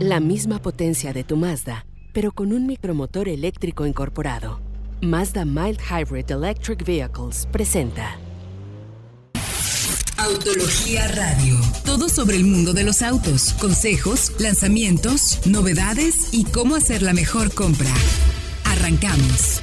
La misma potencia de tu Mazda, pero con un micromotor eléctrico incorporado. Mazda Mild Hybrid Electric Vehicles presenta. Autología Radio. Todo sobre el mundo de los autos, consejos, lanzamientos, novedades y cómo hacer la mejor compra. Arrancamos.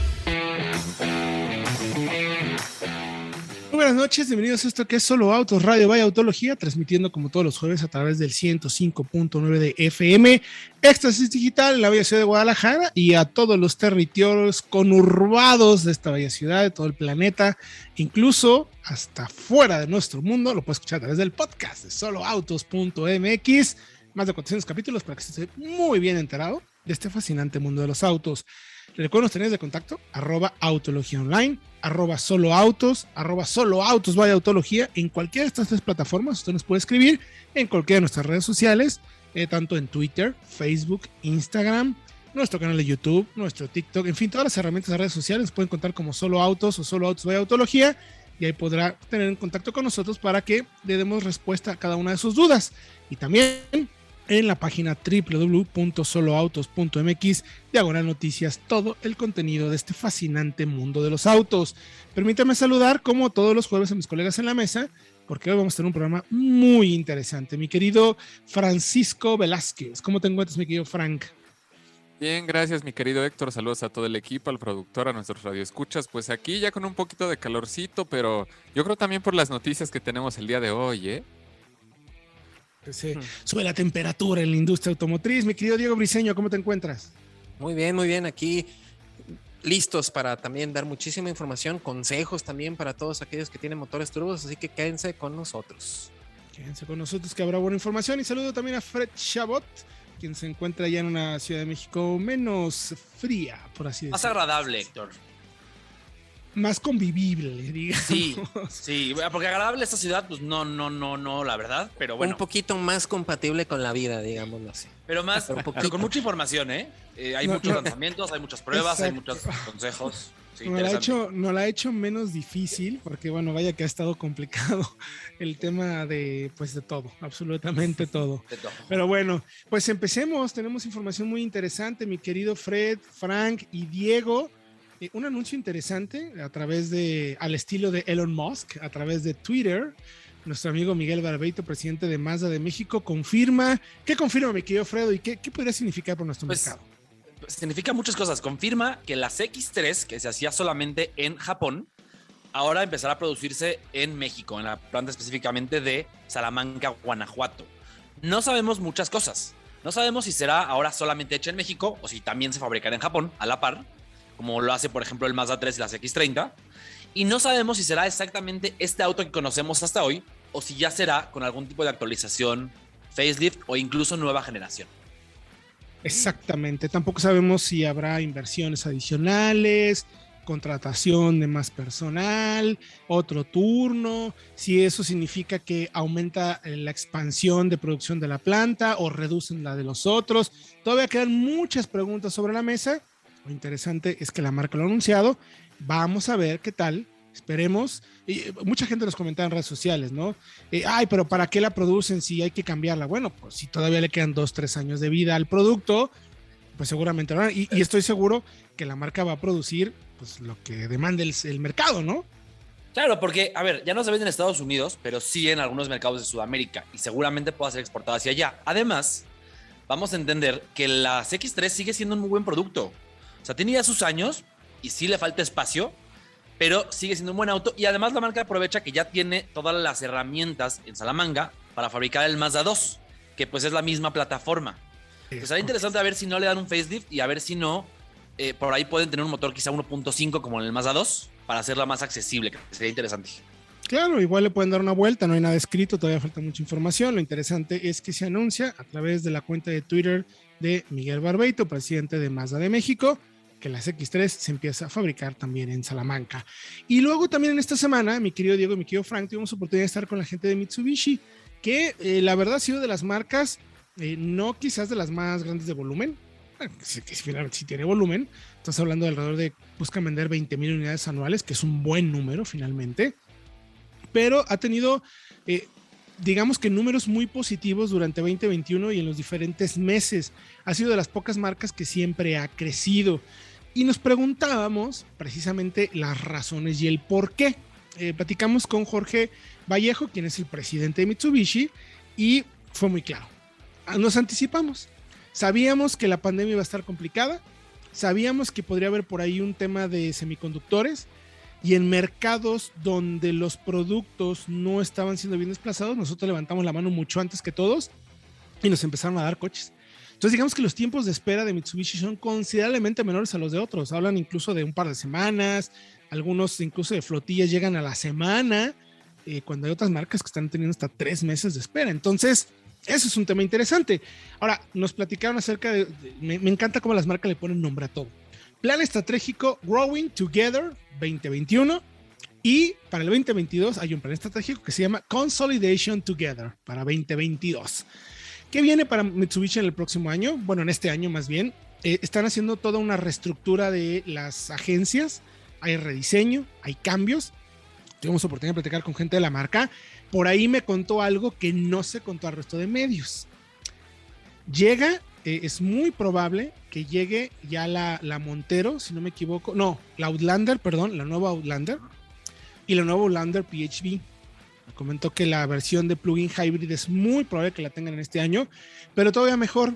Buenas noches, bienvenidos a esto que es Solo Autos Radio Vaya Autología, transmitiendo como todos los jueves a través del 105.9 de FM, Éxtasis Digital en la bella ciudad de Guadalajara y a todos los territorios conurbados de esta bella ciudad, de todo el planeta, incluso hasta fuera de nuestro mundo, lo puedes escuchar a través del podcast de soloautos.mx, más de 400 capítulos para que estés muy bien enterado de este fascinante mundo de los autos. Recuerden los tenéis de contacto, arroba autología online, arroba solo autos, arroba solo autos vaya autología. En cualquiera de estas tres plataformas usted nos puede escribir en cualquiera de nuestras redes sociales, eh, tanto en Twitter, Facebook, Instagram, nuestro canal de YouTube, nuestro TikTok, en fin, todas las herramientas de redes sociales pueden contar como solo autos o solo autos vaya autología y ahí podrá tener en contacto con nosotros para que le demos respuesta a cada una de sus dudas. Y también en la página www.soloautos.mx, diagonal noticias, todo el contenido de este fascinante mundo de los autos. Permítame saludar, como todos los jueves, a mis colegas en la mesa, porque hoy vamos a tener un programa muy interesante. Mi querido Francisco Velázquez, ¿cómo te encuentras, mi querido Frank? Bien, gracias mi querido Héctor, saludos a todo el equipo, al productor, a nuestros radioescuchas. Pues aquí ya con un poquito de calorcito, pero yo creo también por las noticias que tenemos el día de hoy, ¿eh? Se sube la temperatura en la industria automotriz. Mi querido Diego Briseño, ¿cómo te encuentras? Muy bien, muy bien. Aquí listos para también dar muchísima información, consejos también para todos aquellos que tienen motores turbos, así que quédense con nosotros. Quédense con nosotros que habrá buena información y saludo también a Fred Chabot, quien se encuentra ya en una Ciudad de México menos fría, por así decirlo. Más agradable, Héctor más convivible, digamos. Sí, sí, porque agradable esta ciudad, pues no, no, no, no, la verdad, pero bueno. Un poquito más compatible con la vida, digámoslo así. Pero más, con mucha información, ¿eh? eh hay muchos lanzamientos, hay muchas pruebas, hay muchos consejos. Sí, no, la ha hecho, no la ha hecho menos difícil, porque bueno, vaya que ha estado complicado el tema de, pues de todo, absolutamente todo. De todo. Pero bueno, pues empecemos, tenemos información muy interesante, mi querido Fred, Frank y Diego. Un anuncio interesante a través de, al estilo de Elon Musk, a través de Twitter. Nuestro amigo Miguel Barbeito, presidente de Mazda de México, confirma. ¿Qué confirma, mi querido Fredo? ¿Y qué, qué podría significar para nuestro pues, mercado? Pues, significa muchas cosas. Confirma que las X3, que se hacía solamente en Japón, ahora empezará a producirse en México, en la planta específicamente de Salamanca, Guanajuato. No sabemos muchas cosas. No sabemos si será ahora solamente hecha en México o si también se fabricará en Japón a la par como lo hace por ejemplo el Mazda 3 y las X30. Y no sabemos si será exactamente este auto que conocemos hasta hoy o si ya será con algún tipo de actualización, facelift o incluso nueva generación. Exactamente, tampoco sabemos si habrá inversiones adicionales, contratación de más personal, otro turno, si eso significa que aumenta la expansión de producción de la planta o reducen la de los otros. Todavía quedan muchas preguntas sobre la mesa lo interesante es que la marca lo ha anunciado. Vamos a ver qué tal. Esperemos. Y eh, mucha gente nos comenta en redes sociales, ¿no? Eh, Ay, pero ¿para qué la producen si hay que cambiarla? Bueno, pues si todavía le quedan dos, tres años de vida al producto, pues seguramente lo y, y, estoy seguro que la marca va a producir pues, lo que demande el, el mercado, ¿no? Claro, porque, a ver, ya no se vende en Estados Unidos, pero sí en algunos mercados de Sudamérica y seguramente pueda ser exportada hacia allá. Además, vamos a entender que la X3 sigue siendo un muy buen producto. O sea, tiene ya sus años y sí le falta espacio, pero sigue siendo un buen auto. Y además la marca aprovecha que ya tiene todas las herramientas en Salamanca para fabricar el Mazda 2, que pues es la misma plataforma. Pues será interesante a ver si no le dan un facelift y a ver si no, eh, por ahí pueden tener un motor quizá 1.5 como en el Mazda 2 para hacerla más accesible, que sería interesante. Claro, igual le pueden dar una vuelta, no hay nada escrito, todavía falta mucha información. Lo interesante es que se anuncia a través de la cuenta de Twitter de Miguel Barbeito, presidente de Mazda de México, que las X3 se empieza a fabricar también en Salamanca. Y luego también en esta semana, mi querido Diego y mi querido Frank, tuvimos oportunidad de estar con la gente de Mitsubishi, que eh, la verdad ha sido de las marcas, eh, no quizás de las más grandes de volumen, que si, tiene volumen, estás hablando de alrededor de, busca vender 20 mil unidades anuales, que es un buen número finalmente, pero ha tenido... Eh, digamos que números muy positivos durante 2021 y en los diferentes meses. Ha sido de las pocas marcas que siempre ha crecido. Y nos preguntábamos precisamente las razones y el por qué. Eh, platicamos con Jorge Vallejo, quien es el presidente de Mitsubishi, y fue muy claro. Ah, nos anticipamos. Sabíamos que la pandemia iba a estar complicada, sabíamos que podría haber por ahí un tema de semiconductores, y en mercados donde los productos no estaban siendo bien desplazados, nosotros levantamos la mano mucho antes que todos y nos empezaron a dar coches. Entonces digamos que los tiempos de espera de Mitsubishi son considerablemente menores a los de otros. Hablan incluso de un par de semanas, algunos incluso de flotillas llegan a la semana, eh, cuando hay otras marcas que están teniendo hasta tres meses de espera. Entonces, eso es un tema interesante. Ahora, nos platicaron acerca de, me, me encanta cómo las marcas le ponen nombre a todo. Plan estratégico Growing Together 2021. Y para el 2022 hay un plan estratégico que se llama Consolidation Together para 2022. ¿Qué viene para Mitsubishi en el próximo año? Bueno, en este año más bien. Eh, están haciendo toda una reestructura de las agencias. Hay rediseño, hay cambios. Tuvimos oportunidad de platicar con gente de la marca. Por ahí me contó algo que no se contó al resto de medios. Llega eh, es muy probable que llegue ya la, la, Montero, si no me equivoco. No, la Outlander, perdón, la nueva Outlander. Y la nueva Outlander PHV. Comentó que la versión de plugin hybrid es muy probable que la tengan en este año, pero todavía mejor.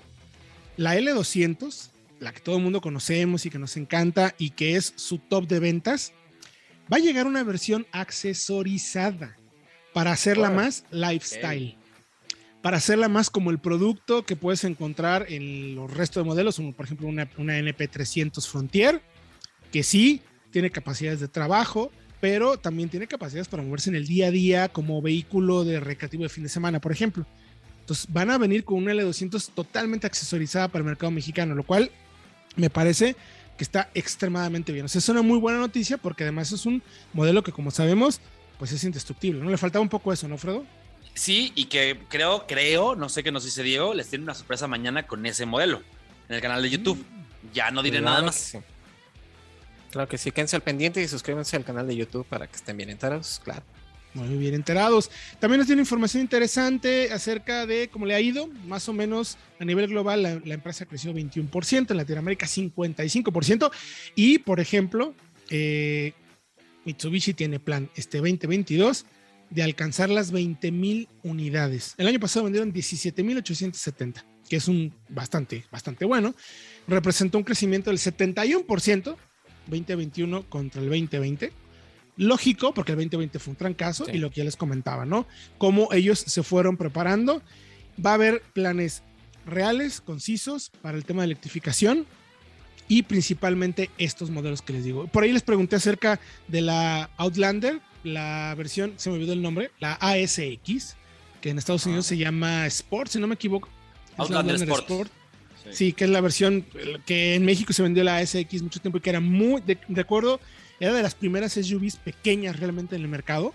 La L200, la que todo el mundo conocemos y que nos encanta y que es su top de ventas, va a llegar una versión accesorizada para hacerla más lifestyle para hacerla más como el producto que puedes encontrar en los restos de modelos, como por ejemplo una, una NP300 Frontier, que sí tiene capacidades de trabajo, pero también tiene capacidades para moverse en el día a día como vehículo de recreativo de fin de semana, por ejemplo. Entonces van a venir con una L200 totalmente accesorizada para el mercado mexicano, lo cual me parece que está extremadamente bien. O sea, es una muy buena noticia porque además es un modelo que como sabemos, pues es indestructible. ¿No le faltaba un poco eso, no, Fredo? Sí, y que creo, creo, no sé qué nos dice Diego, les tiene una sorpresa mañana con ese modelo en el canal de YouTube. Mm. Ya no diré claro nada más. Sí. Claro que sí, quédense al pendiente y suscríbanse al canal de YouTube para que estén bien enterados, claro. Muy bien enterados. También nos tiene información interesante acerca de cómo le ha ido. Más o menos a nivel global, la, la empresa creció 21%, en Latinoamérica 55%. Y, por ejemplo, eh, Mitsubishi tiene plan este 2022 de alcanzar las 20 mil unidades. El año pasado vendieron 17.870, que es un bastante, bastante bueno. Representó un crecimiento del 71%, 2021 contra el 2020. Lógico, porque el 2020 fue un trancazo sí. y lo que ya les comentaba, ¿no? Cómo ellos se fueron preparando. Va a haber planes reales, concisos para el tema de electrificación y principalmente estos modelos que les digo. Por ahí les pregunté acerca de la Outlander, la versión, se me olvidó el nombre, la ASX, que en Estados Unidos ah. se llama Sport, si no me equivoco. Outlander, Outlander Sport. Sport. Sí. sí. que es la versión que en México se vendió la ASX mucho tiempo y que era muy, de, de acuerdo, era de las primeras SUVs pequeñas realmente en el mercado,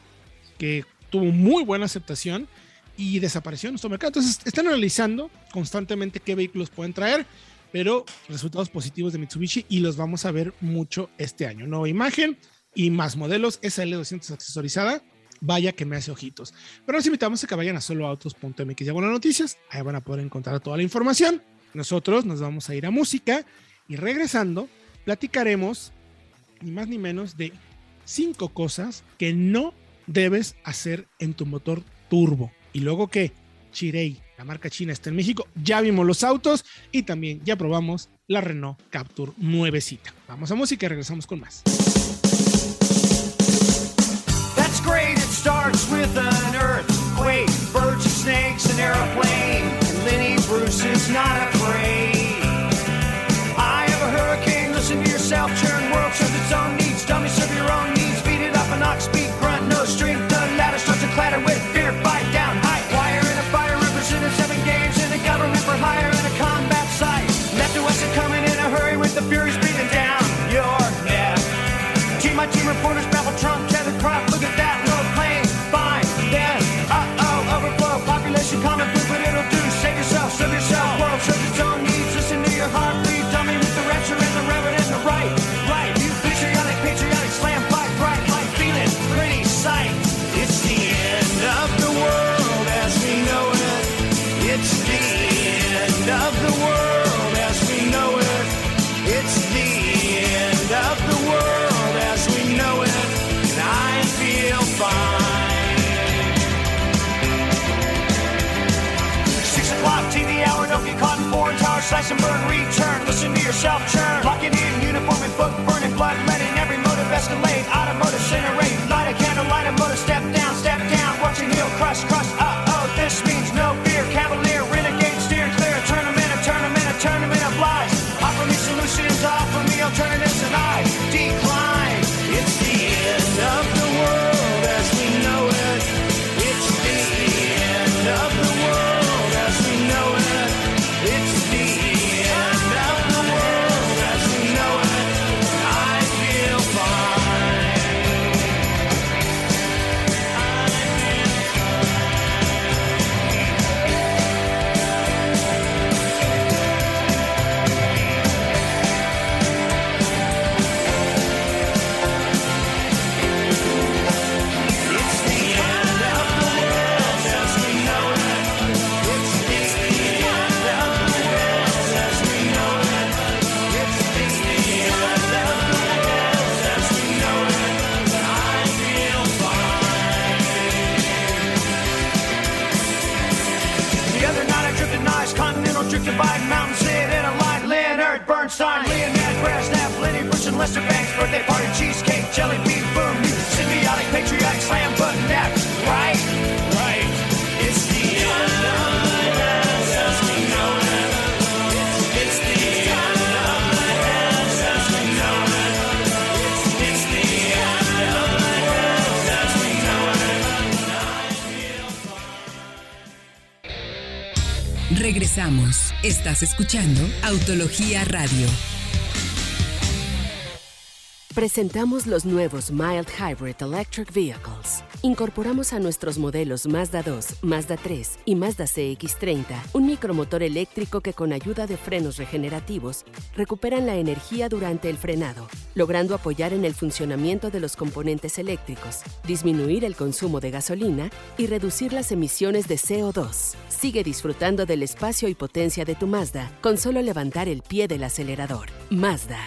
que tuvo muy buena aceptación y desapareció en nuestro mercado. Entonces, están analizando constantemente qué vehículos pueden traer, pero resultados positivos de Mitsubishi y los vamos a ver mucho este año. Nueva imagen, y más modelos, esa L200 accesorizada, vaya que me hace ojitos. Pero los invitamos a que vayan a soloautos.mx y buenas noticias, ahí van a poder encontrar toda la información. Nosotros nos vamos a ir a música y regresando platicaremos ni más ni menos de cinco cosas que no debes hacer en tu motor turbo. Y luego que Chirei, la marca china, está en México, ya vimos los autos y también ya probamos la Renault Capture nuevecita. Vamos a música y regresamos con más. great, an earthquake, birds snakes, Lenny is not afraid. I have a hurricane, listen to yourself, churn world its own yourself churn. Locking in Escuchando Autología Radio. Presentamos los nuevos Mild Hybrid Electric Vehicles. Incorporamos a nuestros modelos Mazda 2, Mazda 3 y Mazda CX30 un micromotor eléctrico que con ayuda de frenos regenerativos recuperan la energía durante el frenado, logrando apoyar en el funcionamiento de los componentes eléctricos, disminuir el consumo de gasolina y reducir las emisiones de CO2. Sigue disfrutando del espacio y potencia de tu Mazda con solo levantar el pie del acelerador. Mazda.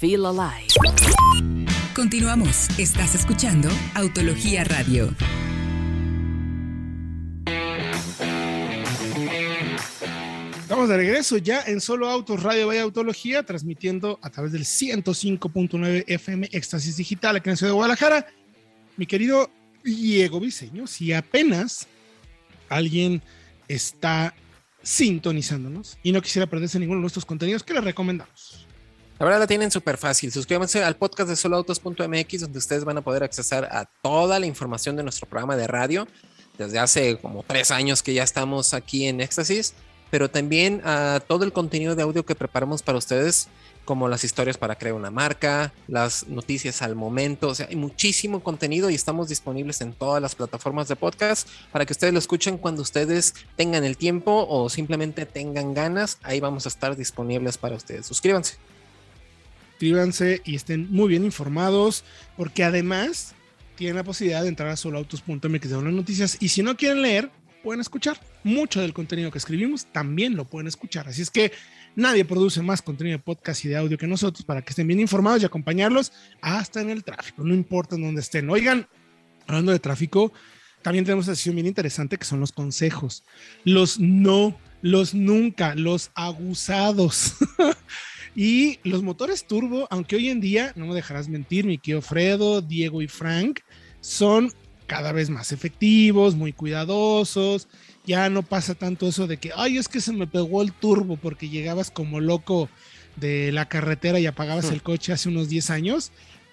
Feel alive. Continuamos. Estás escuchando Autología Radio. De regreso ya en Solo Autos Radio Vaya Autología, transmitiendo a través del 105.9 FM Éxtasis Digital aquí en la ciudad de Guadalajara. Mi querido Diego Viseño, si apenas alguien está sintonizándonos y no quisiera perderse ninguno de nuestros contenidos, ¿qué le recomendamos? La verdad la tienen súper fácil. Suscríbanse al podcast de soloautos.mx donde ustedes van a poder accesar a toda la información de nuestro programa de radio. Desde hace como tres años que ya estamos aquí en Éxtasis, pero también a todo el contenido de audio que preparamos para ustedes, como las historias para crear una marca, las noticias al momento. O sea, hay muchísimo contenido y estamos disponibles en todas las plataformas de podcast para que ustedes lo escuchen cuando ustedes tengan el tiempo o simplemente tengan ganas. Ahí vamos a estar disponibles para ustedes. Suscríbanse. Suscríbanse y estén muy bien informados, porque además tienen la posibilidad de entrar a soloautos.mx de las noticias y si no quieren leer, pueden escuchar. Mucho del contenido que escribimos también lo pueden escuchar. Así es que nadie produce más contenido de podcast y de audio que nosotros para que estén bien informados y acompañarlos hasta en el tráfico, no importa en dónde estén. Oigan, hablando de tráfico, también tenemos una sesión bien interesante que son los consejos. Los no, los nunca, los abusados. y los motores turbo, aunque hoy en día, no me dejarás mentir, mi querido Fredo, Diego y Frank, son cada vez más efectivos, muy cuidadosos. Ya no pasa tanto eso de que, ay, es que se me pegó el turbo porque llegabas como loco de la carretera y apagabas el coche hace unos 10 años.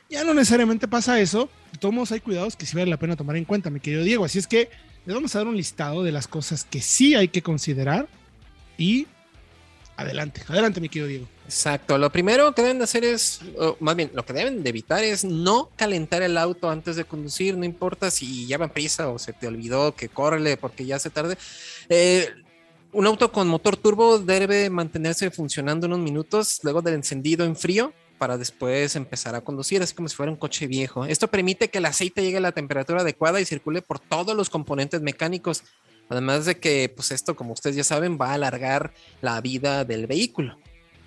Ya no necesariamente pasa eso. De todos modos, hay cuidados que sí vale la pena tomar en cuenta, mi querido Diego. Así es que les vamos a dar un listado de las cosas que sí hay que considerar y adelante, adelante, mi querido Diego. Exacto. Lo primero que deben de hacer es, o más bien, lo que deben de evitar es no calentar el auto antes de conducir. No importa si lleva prisa o se te olvidó que córrele porque ya se tarde. Eh, un auto con motor turbo debe mantenerse funcionando unos minutos luego del encendido en frío para después empezar a conducir, así como si fuera un coche viejo. Esto permite que el aceite llegue a la temperatura adecuada y circule por todos los componentes mecánicos. Además de que, pues esto, como ustedes ya saben, va a alargar la vida del vehículo.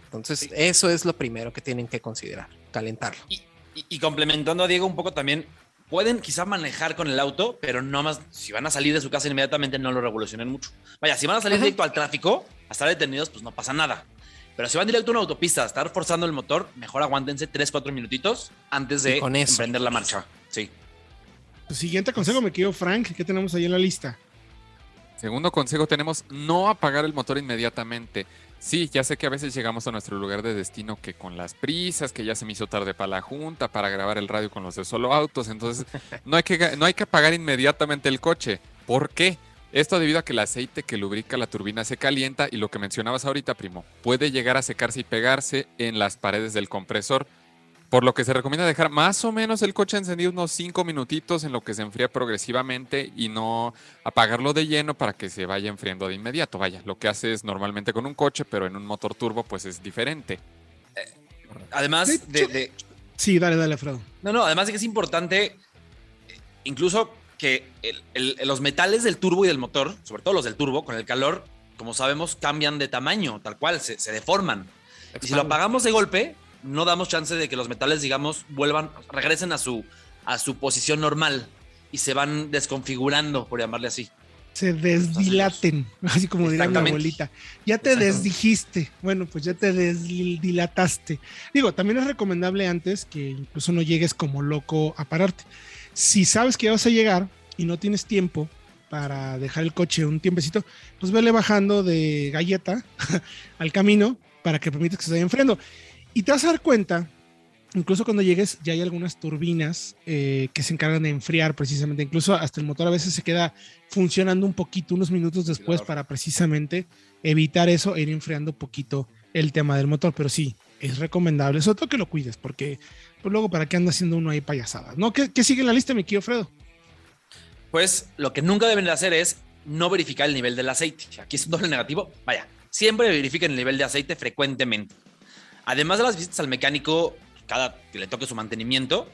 Entonces, eso es lo primero que tienen que considerar, calentarlo. Y, y- y complementando a Diego un poco también, pueden quizá manejar con el auto, pero no más, si van a salir de su casa inmediatamente, no lo revolucionen mucho. Vaya, si van a salir Ajá. directo al tráfico, a estar detenidos, pues no pasa nada. Pero si van directo a una autopista a estar forzando el motor, mejor aguántense 3, 4 minutitos antes de con eso. emprender la marcha. Sí. Tu siguiente consejo, me quedo Frank, ¿qué tenemos ahí en la lista? Segundo consejo tenemos no apagar el motor inmediatamente. Sí, ya sé que a veces llegamos a nuestro lugar de destino que con las prisas, que ya se me hizo tarde para la junta, para grabar el radio con los de solo autos, entonces no hay que, no hay que apagar inmediatamente el coche. ¿Por qué? Esto debido a que el aceite que lubrica la turbina se calienta y lo que mencionabas ahorita, primo, puede llegar a secarse y pegarse en las paredes del compresor. Por lo que se recomienda dejar más o menos el coche encendido unos 5 minutitos en lo que se enfría progresivamente y no apagarlo de lleno para que se vaya enfriando de inmediato. Vaya, lo que haces normalmente con un coche, pero en un motor turbo pues es diferente. Además De Sí, dale, dale, Alfredo. No, no, además de que es importante, eh, incluso que el- el- los metales del turbo y del motor, sobre todo los del turbo, con el calor, como sabemos, cambian de tamaño, tal cual, se, se deforman. Y si lo apagamos de golpe, no damos chance de que los metales, digamos, vuelvan, regresen a su, a su posición normal y se van desconfigurando, por llamarle así. Se desdilaten, así como dirá mi Exactamente. abuelita. Ya te desdijiste. Bueno, pues ya te desdilataste. Digo, también es recomendable antes que incluso no llegues como loco a pararte. Si sabes que ya vas a llegar y no tienes tiempo para dejar el coche un tiempecito, pues vele bajando de galleta al camino para que permitas que se vaya enfriando. Y te vas a dar cuenta, incluso cuando llegues, ya hay algunas turbinas eh, que se encargan de enfriar precisamente. Incluso hasta el motor a veces se queda funcionando un poquito, unos minutos después, Claro. para precisamente evitar eso e ir enfriando un poquito el tema del motor. Pero sí, es recomendable, sobre todo que lo cuides, porque pues luego para qué anda haciendo uno ahí payasadas. ¿No? ¿Qué, qué sigue en la lista, mi querido Fredo? Pues lo que nunca deben de hacer es no verificar el nivel del aceite. Aquí es un doble negativo. Vaya, siempre verifiquen el nivel de aceite frecuentemente. Además de las visitas al mecánico, cada que le toque su mantenimiento,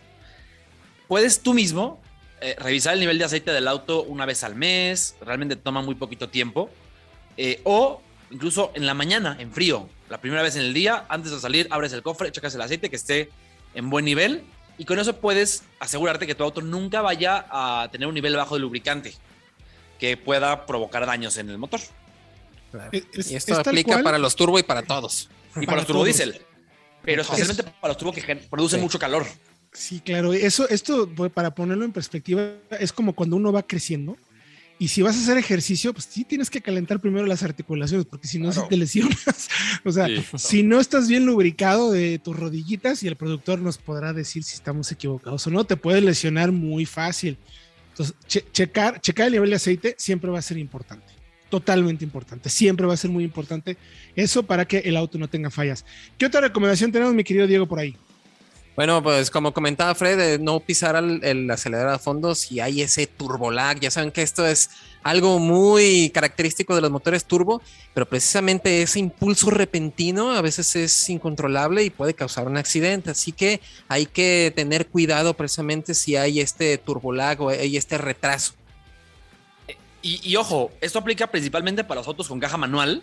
puedes tú mismo eh, revisar el nivel de aceite del auto una vez al mes. Realmente toma muy poquito tiempo. Eh, o incluso en la mañana, en frío, la primera vez en el día, antes de salir, abres el cofre, checas el aceite que esté en buen nivel y con eso puedes asegurarte que tu auto nunca vaya a tener un nivel bajo de lubricante que pueda provocar daños en el motor. Es- y esto aplica para los turbo y para todos. Y Para para los turbodiesel. Pero Es- especialmente para los turbos que producen Sí. mucho calor. Sí, claro. Eso, esto, pues, para ponerlo en perspectiva, es como cuando uno va creciendo. Y si vas a hacer ejercicio, pues sí tienes que calentar primero las articulaciones, porque si no, Claro. si te lesionas. O sea, Sí. si no estás bien lubricado de tus rodillitas, y el productor nos podrá decir si estamos equivocados o no, te puedes lesionar muy fácil. Entonces, che- checar, checar el nivel de aceite siempre va a ser importante. Totalmente importante. Siempre va a ser muy importante eso para que el auto no tenga fallas. ¿Qué otra recomendación tenemos, mi querido Diego, por ahí? Bueno, pues como comentaba Fred, no pisar el acelerador a fondo si hay ese turbo lag. Ya saben que esto es algo muy característico de los motores turbo, pero precisamente ese impulso repentino a veces es incontrolable y puede causar un accidente. Así que hay que tener cuidado precisamente si hay este turbo lag o hay este retraso. Y, y ojo, esto aplica principalmente para los autos con caja manual,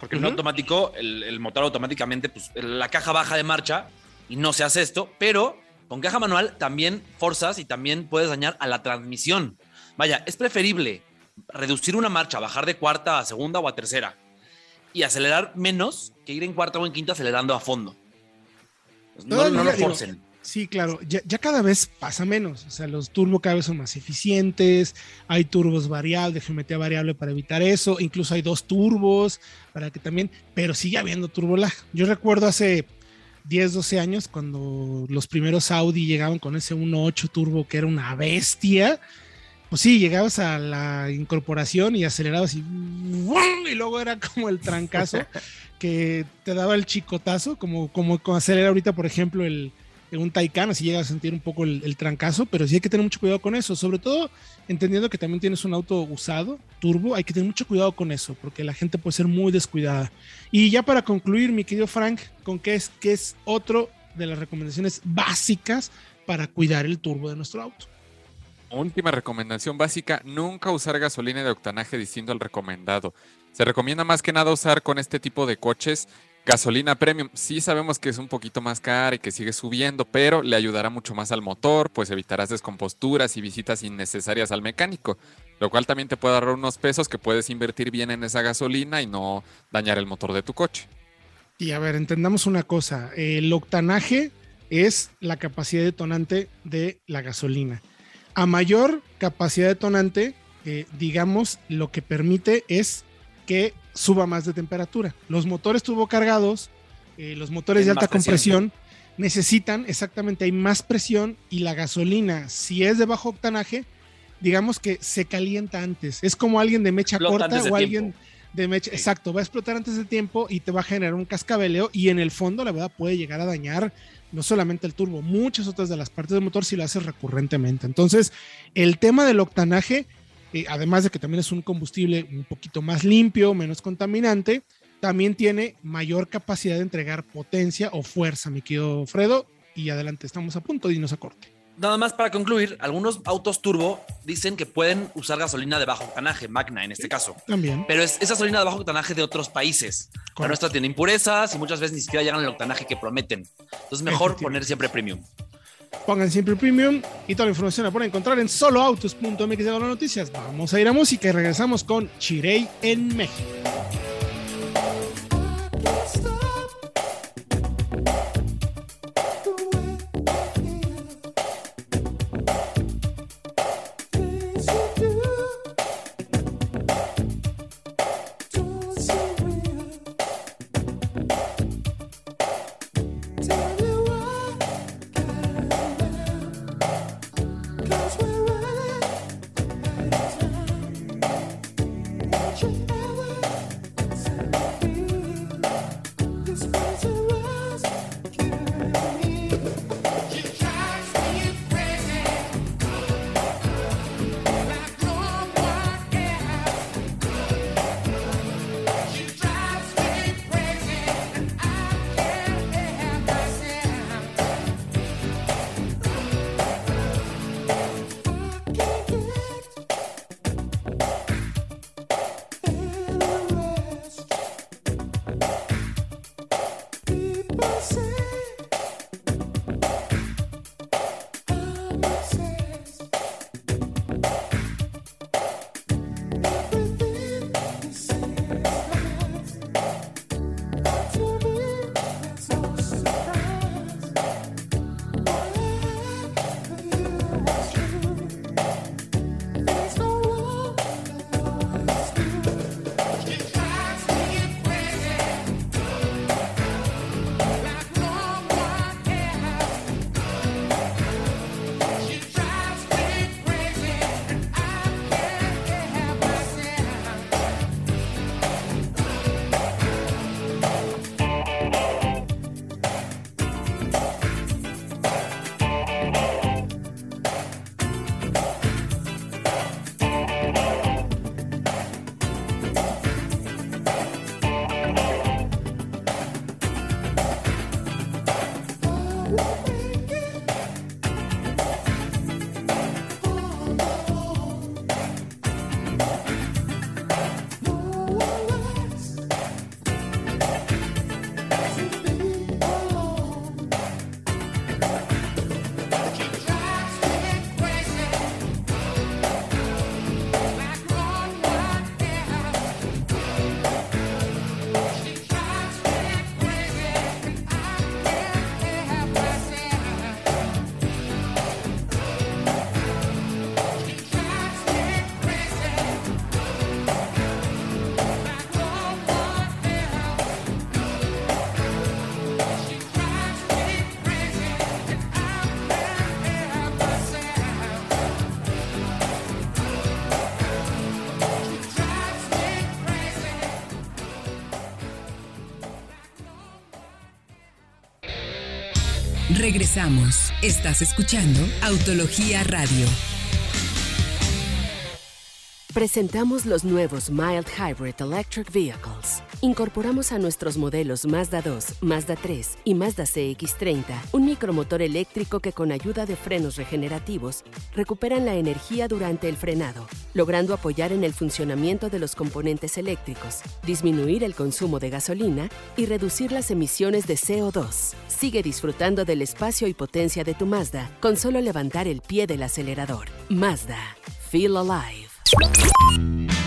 porque en Ujú. automático, el, el motor automáticamente, pues la caja baja de marcha y no se hace esto, pero con caja manual también forzas y también puedes dañar a la transmisión. Vaya, es preferible reducir una marcha, bajar de cuarta a segunda o a tercera y acelerar menos que ir en cuarta o en quinta acelerando a fondo. No, no lo digo, forcen. Sí, claro, ya, ya cada vez pasa menos. O sea, los turbos cada vez son más eficientes. Hay turbos variables, de geometría variable para evitar eso. Incluso hay dos turbos para que también, pero sigue habiendo turbo lag. Yo recuerdo hace 10, 12 años cuando los primeros Audi llegaban con ese 1.8 turbo que era una bestia. Pues sí, llegabas a la incorporación y acelerabas y, y luego era como el trancazo que te daba el chicotazo, como, como acelera ahorita, por ejemplo, el, un Taycan, así llegas a sentir un poco el, el trancazo, pero sí hay que tener mucho cuidado con eso, sobre todo entendiendo que también tienes un auto usado, turbo, hay que tener mucho cuidado con eso, porque la gente puede ser muy descuidada. Y ya para concluir, mi querido Frank, ¿con qué es, qué es otro de las recomendaciones básicas para cuidar el turbo de nuestro auto? Última recomendación básica, nunca usar gasolina de octanaje distinto al recomendado. Se recomienda más que nada usar con este tipo de coches gasolina premium. Sí sabemos que es un poquito más cara y que sigue subiendo, pero le ayudará mucho más al motor, pues evitarás descomposturas y visitas innecesarias al mecánico, lo cual también te puede ahorrar unos pesos que puedes invertir bien en esa gasolina y no dañar el motor de tu coche. Y a ver, entendamos una cosa. El octanaje es la capacidad detonante de la gasolina. A mayor capacidad detonante, eh, digamos, lo que permite es que suba más de temperatura. Los motores turbocargados, eh, los motores de alta presión. compresión, necesitan exactamente, hay más presión y la gasolina, si es de bajo octanaje, digamos que se calienta antes. Es como alguien de mecha Explota corta o alguien tiempo. de mecha, Sí. exacto, va a explotar antes de tiempo y te va a generar un cascabeleo y en el fondo la verdad puede llegar a dañar no solamente el turbo, muchas otras de las partes del motor si lo haces recurrentemente. Entonces, el tema del octanaje, eh, además de que también es un combustible un poquito más limpio, menos contaminante, también tiene mayor capacidad de entregar potencia o fuerza, mi querido Fredo. Y adelante, estamos a punto de irnos a corte. Nada más para concluir, algunos autos turbo dicen que pueden usar gasolina de bajo octanaje, Magna en este caso. También. Pero es esa gasolina de bajo octanaje de otros países. La nuestra tiene impurezas y muchas veces ni siquiera llegan al octanaje que prometen. Entonces mejor poner siempre premium. Pongan siempre premium y toda la información la pueden encontrar en soloautos.mx de las noticias. Vamos a ir a música y regresamos con Chirey en México. Regresamos. Estás escuchando Autología Radio. Presentamos los nuevos Mild Hybrid Electric Vehicles. Incorporamos a nuestros modelos Mazda 2, Mazda 3 y Mazda CX30 un micromotor eléctrico que con ayuda de frenos regenerativos recuperan la energía durante el frenado, logrando apoyar en el funcionamiento de los componentes eléctricos, disminuir el consumo de gasolina y reducir las emisiones de CO2. Sigue disfrutando del espacio y potencia de tu Mazda con solo levantar el pie del acelerador. Mazda. Feel alive.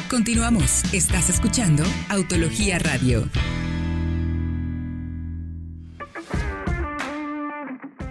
Continuamos. Estás escuchando Autología Radio.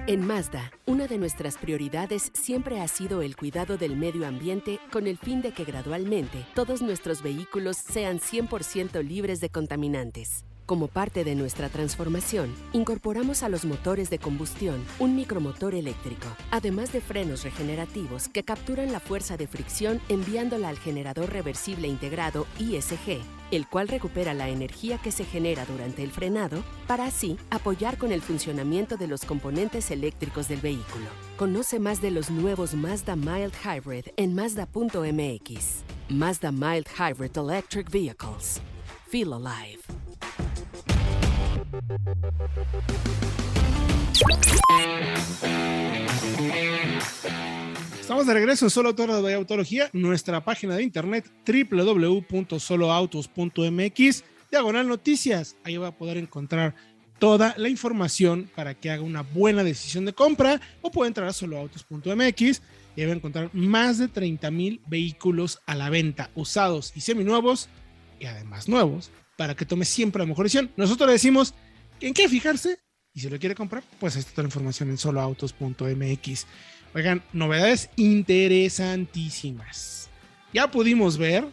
En Mazda, una de nuestras prioridades siempre ha sido el cuidado del medio ambiente con el fin de que gradualmente todos nuestros vehículos sean 100% libres de contaminantes. Como parte de nuestra transformación, incorporamos a los motores de combustión un micromotor eléctrico, además de frenos regenerativos que capturan la fuerza de fricción enviándola al generador reversible integrado ISG, el cual recupera la energía que se genera durante el frenado para así apoyar con el funcionamiento de los componentes eléctricos del vehículo. Conoce más de los nuevos Mazda Mild Hybrid en Mazda.mx. Mazda Mild Hybrid Electric Vehicles. Feel alive. Estamos de regreso en Solo Autos de Autología, nuestra página de internet www.soloautos.mx, diagonal noticias. Ahí va a poder encontrar toda la información para que haga una buena decisión de compra o puede entrar a soloautos.mx y ahí va a encontrar más de 30 mil vehículos a la venta, usados y seminuevos y además nuevos, para que tome siempre la mejor decisión. Nosotros le decimos en qué fijarse y si lo quiere comprar, pues ahí está toda la información en soloautos.mx. Oigan, novedades interesantísimas. Ya pudimos ver,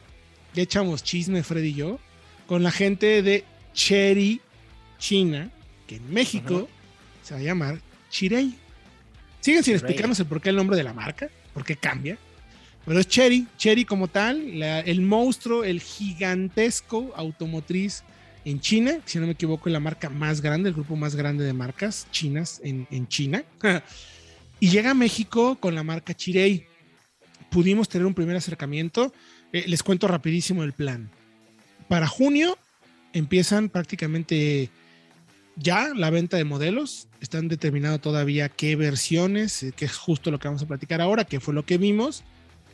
ya echamos chisme Freddy y yo, con la gente de Cherry China, que en México se va a llamar Chirey. Siguen sin explicarnos el por qué el nombre de la marca, por qué cambia. Pero es Cherry, Cherry como tal, la- el monstruo, el gigantesco automotriz en China, si no me equivoco, es la marca más grande, el grupo más grande de marcas chinas en, en China. y llega a México con la marca Chirey. Pudimos tener un primer acercamiento. Eh, les cuento rapidísimo el plan. Para junio empiezan prácticamente ya la venta de modelos. Están determinado todavía qué versiones, eh, que es justo lo que vamos a platicar ahora, que fue lo que vimos,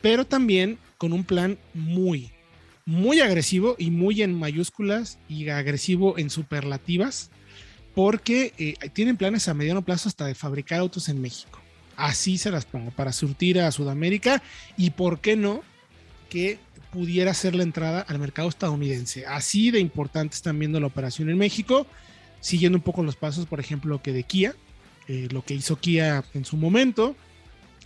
pero también con un plan muy, muy agresivo y muy en mayúsculas y agresivo en superlativas, porque eh, tienen planes a mediano plazo hasta de fabricar autos en México. Así se las pongo, para surtir a Sudamérica y por qué no que pudiera ser la entrada al mercado estadounidense. Así de importante están viendo la operación en México, siguiendo un poco los pasos, por ejemplo, que de Kia, eh, lo que hizo Kia en su momento.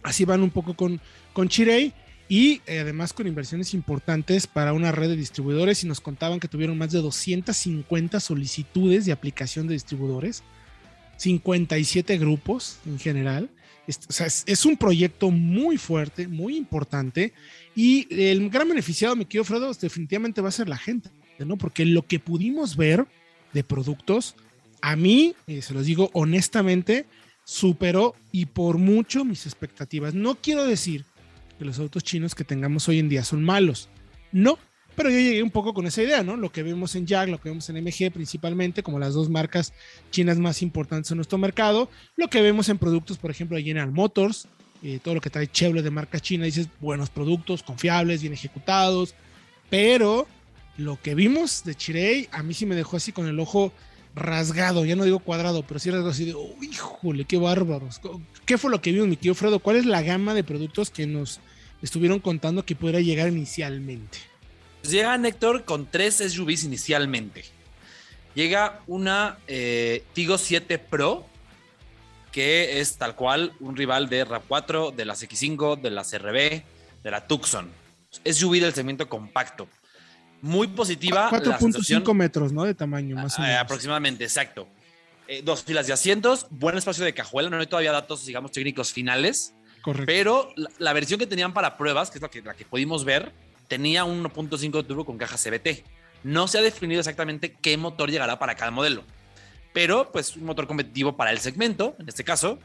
Así van un poco con, con Chirey y eh, además con inversiones importantes para una red de distribuidores y nos contaban que tuvieron más de 250 solicitudes de aplicación de distribuidores, 57 grupos en general. Es, un proyecto muy fuerte, muy importante y el gran beneficiado, mi querido Fredo, definitivamente va a ser la gente, ¿no? Porque lo que pudimos ver de productos, a mí, eh, se los digo honestamente, superó y por mucho mis expectativas. No quiero decir que los autos chinos que tengamos hoy en día son malos, no, pero yo llegué un poco con esa idea, ¿no? Lo que vemos en Jag, lo que vemos en MG principalmente, como las dos marcas chinas más importantes en nuestro mercado, lo que vemos en productos, por ejemplo, de General Motors, eh, todo lo que trae Chevrolet de marca china, dices, buenos productos, confiables, bien ejecutados, pero lo que vimos de Chirey a mí sí me dejó así con el ojo rasgado, ya no digo cuadrado, pero sí rasgado así de, "Oh, híjole, qué bárbaros. ¿Qué fue lo que vimos, mi tío Fredo? ¿Cuál es la gama de productos que nos estuvieron contando que pudiera llegar inicialmente? Llegan Héctor con tres SUVs inicialmente. Llega una eh, Tigo 7 Pro, que es tal cual un rival de RAV4, de las X5, de las RB, de la Tucson. SUV del segmento compacto. Muy positiva. la 4.5 sensación- metros, ¿no? De tamaño, más o Ah, menos. aproximadamente, exacto. Eh, dos filas de asientos, buen espacio de cajuela, no hay todavía datos, digamos, técnicos finales, Correcto. pero la, la versión que tenían para pruebas, que es la que, la que pudimos ver, tenía un 1.5 turbo con caja CBT. No se ha definido exactamente qué motor llegará para cada modelo, pero pues un motor competitivo para el segmento, en este caso,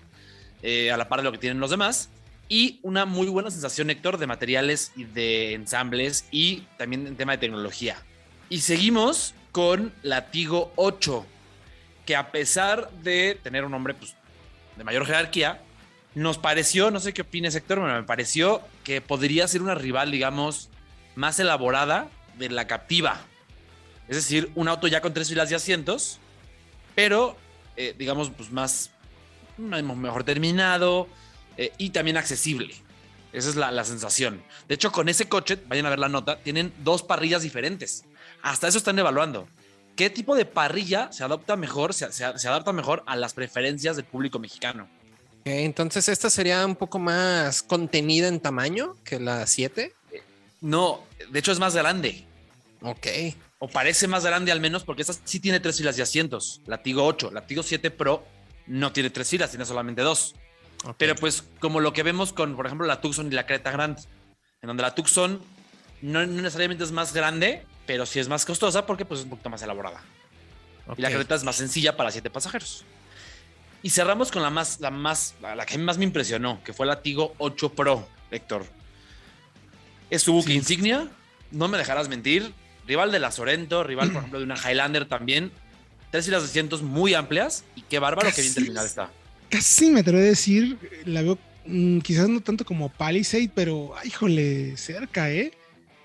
eh, a la par de lo que tienen los demás, y una muy buena sensación, Héctor, de materiales y de ensambles y también en tema de tecnología. Y seguimos con la Tigo 8, que a pesar de tener un nombre pues, de mayor jerarquía, nos pareció, no sé qué opines Héctor, pero me pareció que podría ser una rival, digamos, más elaborada de la Captiva. Es decir, un auto ya con tres filas de asientos, pero, eh, digamos, pues más, mejor terminado eh, y también accesible. Esa es la, la sensación. De hecho, con ese coche, vayan a ver la nota, tienen dos parrillas diferentes. Hasta eso están evaluando. ¿Qué tipo de parrilla se adapta mejor, se, se- se adapta mejor a las preferencias del público mexicano? entonces esta sería un poco más contenida en tamaño que la 7. No, de hecho es más grande. Ok. O parece más grande al menos porque esta sí tiene tres filas de asientos. La Tigo 8, la Tigo 7 Pro no tiene tres filas, tiene solamente dos. Pero pues como lo que vemos con, por ejemplo, la Tucson y la Creta Grand, en donde la Tucson no, no necesariamente es más grande, pero sí es más costosa porque pues es un poquito más elaborada. Y la. Creta es más sencilla para siete pasajeros. Y cerramos con la más, la más, la la que más me impresionó, que fue la Tigo 8 Pro, Héctor. Es su buque Sí. insignia, no me dejarás mentir. Rival de la Sorento, rival, por ejemplo, de una Highlander también. Tres filas de asientos muy amplias y qué bárbaro que bien Casi terminada está. Casi me atrevo a decir, la veo mm, quizás no tanto como Palisade, pero ay, híjole, cerca, ¿eh?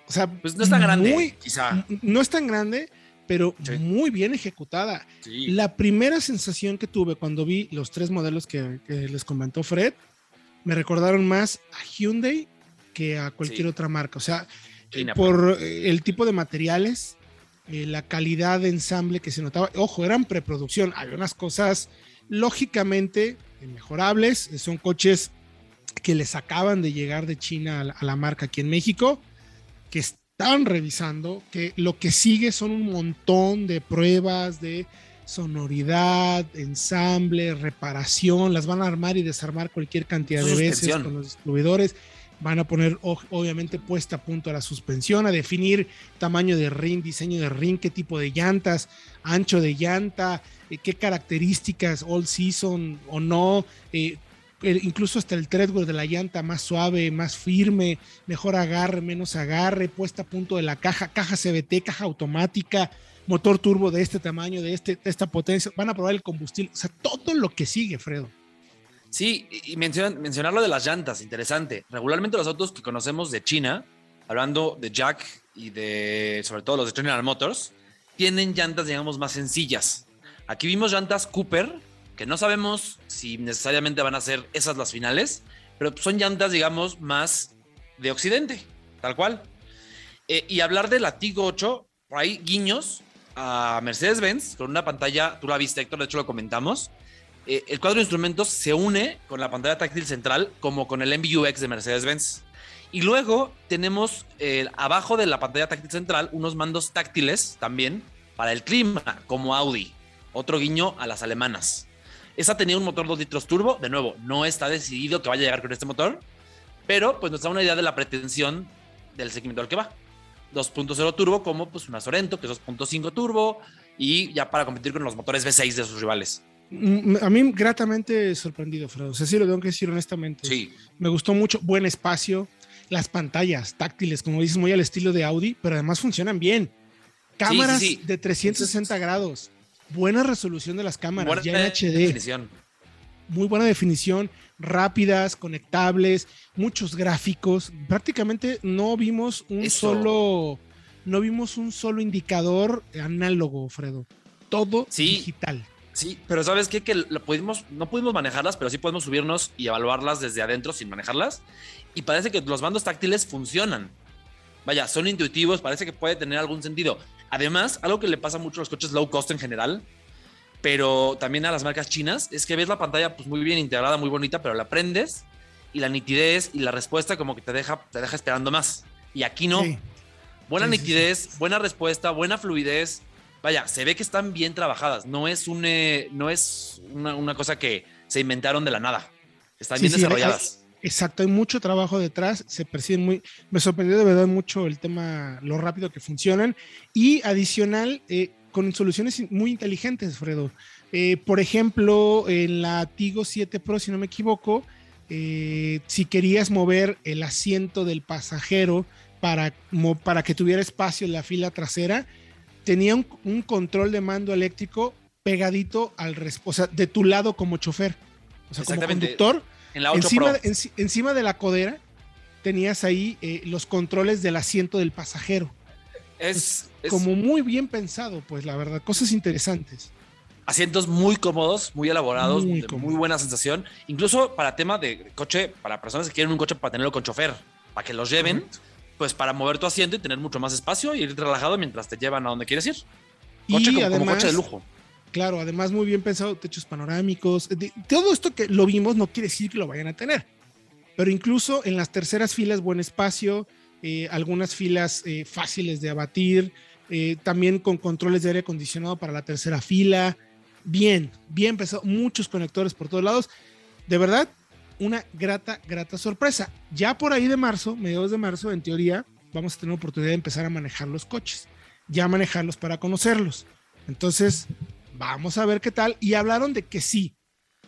O sea, Pues no es tan grande, muy- quizá. no es tan grande, pero Sí. muy bien ejecutada. Sí. La primera sensación que tuve cuando vi los tres modelos que, que les comentó Fred, me recordaron más a Hyundai que a cualquier Sí. otra marca. O sea, China, por eh, el tipo de materiales, eh, la calidad de ensamble que se notaba. Ojo, eran preproducción. Había unas cosas lógicamente eh, mejorables. Son coches que les acaban de llegar de China a la, a la marca aquí en México, que están revisando, que lo que sigue son un montón de pruebas de sonoridad, ensamble, reparación, las van a armar y desarmar cualquier cantidad de veces con los distribuidores. Van a poner obviamente puesta a punto a la suspensión, a definir tamaño de ring, diseño de ring, qué tipo de llantas, ancho de llanta, eh, qué características, all season o no, eh, incluso hasta el treadwear de la llanta más suave, más firme, mejor agarre, menos agarre, puesta a punto de la caja, caja CBT, caja automática, motor turbo de este tamaño, de, este, de esta potencia, van a probar el combustible, o sea, todo lo que sigue, Fredo. Sí, y mencionan, mencionar lo de las llantas, interesante. Regularmente los autos que conocemos de China, hablando de Jack y de sobre todo los de General Motors, tienen llantas, digamos, más sencillas. Aquí vimos llantas Cooper, que no sabemos si necesariamente van a ser esas las finales, pero son llantas, digamos, más de Occidente, tal cual. Eh, y hablar de la Tigo 8, por ahí guiños a Mercedes-Benz con una pantalla, tú la viste, Héctor, de hecho lo comentamos. Eh, el cuadro de instrumentos se une con la pantalla táctil central como con el MBUX de Mercedes-Benz. Y luego tenemos eh, abajo de la pantalla táctil central unos mandos táctiles también para el clima, como Audi. Otro guiño a las alemanas. Esa tenía un motor 2 litros turbo. De nuevo, no está decidido que vaya a llegar con este motor, pero pues nos da una idea de la pretensión del segmento al que va. 2.0 turbo como pues una Sorento, que es 2.5 turbo, y ya para competir con los motores V6 de sus rivales. A mí gratamente sorprendido, Fredo. O sea, sí lo tengo que decir honestamente. Sí, Me gustó mucho, buen espacio, las pantallas táctiles, como dices, muy al estilo de Audi, pero además funcionan bien. Cámaras sí, sí. de 360 grados, buena resolución de las cámaras, buena ya en HD, definición. muy buena definición, rápidas, conectables, muchos gráficos. Prácticamente no vimos un Eso. solo, no vimos un solo indicador análogo, Fredo. Todo Sí. digital. Sí, pero ¿sabes qué? Que lo pudimos, no pudimos manejarlas, pero sí podemos subirnos y evaluarlas desde adentro sin manejarlas. Y parece que los mandos táctiles funcionan. Vaya, son intuitivos, parece que puede tener algún sentido. Además, algo que le pasa mucho a los coches low cost en general, pero también a las marcas chinas, es que ves la pantalla pues muy bien integrada, muy bonita, pero la prendes y la nitidez y la respuesta como que te deja, te deja esperando más. Y aquí no. Sí. Buena Sí, sí, nitidez, buena respuesta, buena fluidez. Vaya, se ve que están bien trabajadas. No es, un, eh, no es una, una cosa que se inventaron de la nada. Están Sí, bien sí, desarrolladas. Exacto, hay mucho trabajo detrás, se perciben muy, me sorprendió de verdad mucho el tema, lo rápido que funcionan y adicional, eh, con soluciones muy inteligentes, Fredo. Eh, por ejemplo, en la Tigo 7 Pro, si no me equivoco, si querías mover el asiento del pasajero para, para que tuviera espacio en la fila trasera, tenía un, un control de mando eléctrico pegadito al, o sea, de tu lado como chofer, o sea, como conductor En la 8 encima, encima de la codera tenías ahí eh, los controles del asiento del pasajero. es, es Como muy bien pensado, pues la verdad, cosas interesantes. asientos muy cómodos, muy elaborados, Muy de muy buena sensación. Incluso para tema de coche, para personas que quieren un coche para tenerlo con chofer, para que los lleven, Correcto. Pues para mover tu asiento y tener mucho más espacio y ir relajado mientras te llevan a donde quieres ir. Coche Y como, como además, coche de lujo. claro, además muy bien pensado, techos panorámicos, de- todo esto que lo vimos no quiere decir que lo vayan a tener, pero incluso en las terceras filas buen espacio, eh, algunas filas eh, fáciles de abatir, eh, también con controles de aire acondicionado para la tercera fila, bien, bien pensado, muchos conectores por todos lados, de verdad, una grata, grata sorpresa. Ya por ahí de marzo, mediados de marzo, en teoría, vamos a tener oportunidad de empezar a manejar los coches, ya manejarlos para conocerlos. Entonces, vamos a ver qué tal. Y hablaron de que sí,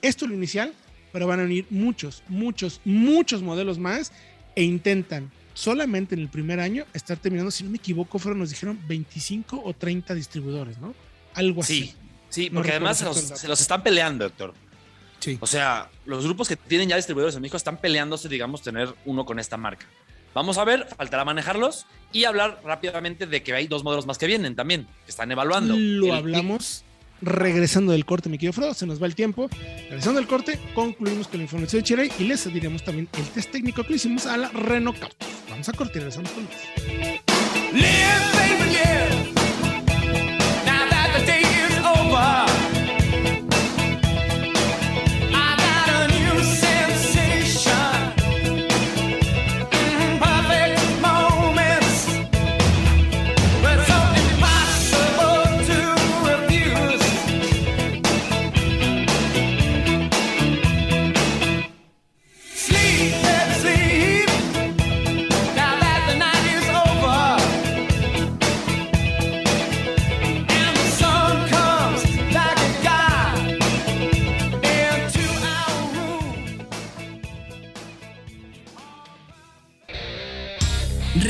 esto es lo inicial, pero van a venir muchos, muchos, muchos modelos más e intentan solamente en el primer año estar terminando, si no me equivoco, fueron, nos dijeron 25 o 30 distribuidores, ¿no? Algo así. Sí, sí, No porque recuerdo además se los, se los están peleando, Héctor. Sí. O sea, los grupos que tienen ya distribuidores en México están peleándose, digamos, tener uno con esta marca. Vamos a ver, faltará manejarlos y hablar rápidamente de que hay dos modelos más que vienen también, que están evaluando. Lo El- hablamos regresando del corte, mi querido Frodo, se nos va el tiempo. Regresando del corte, concluimos con la información de Chile y les diremos también el test técnico que le hicimos a la Renault Captur. Vamos a corte y regresamos con más.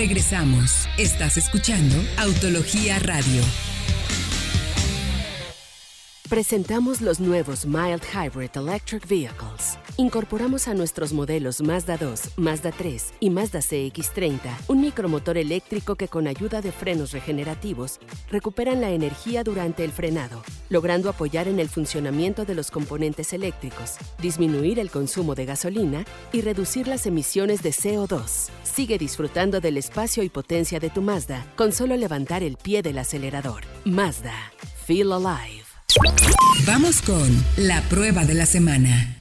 Regresamos. Estás escuchando Autología Radio. Presentamos los nuevos Mild Hybrid Electric Vehicles. Incorporamos a nuestros modelos Mazda 2, Mazda 3 y Mazda CX30 un micromotor eléctrico que con ayuda de frenos regenerativos recuperan la energía durante el frenado, logrando apoyar en el funcionamiento de los componentes eléctricos, disminuir el consumo de gasolina y reducir las emisiones de CO2. Sigue disfrutando del espacio y potencia de tu Mazda con solo levantar el pie del acelerador. Mazda. Feel alive. Vamos con la prueba de la semana.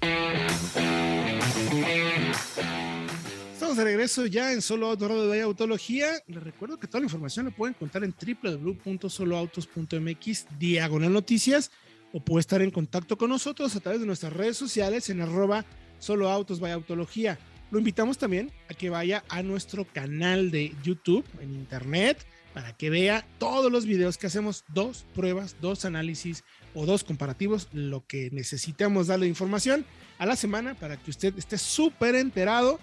Estamos de regreso ya en Solo Auto Radio Autología. Les recuerdo que toda la información la pueden encontrar en www.soloautos.mx diagonal noticias o puede estar en contacto con nosotros a través de nuestras redes sociales en arroba by. Lo invitamos también a que vaya a nuestro canal de YouTube en internet para que vea todos los videos que hacemos, dos pruebas, dos análisis o dos comparativos, lo que necesitamos darle información a la semana para que usted esté súper enterado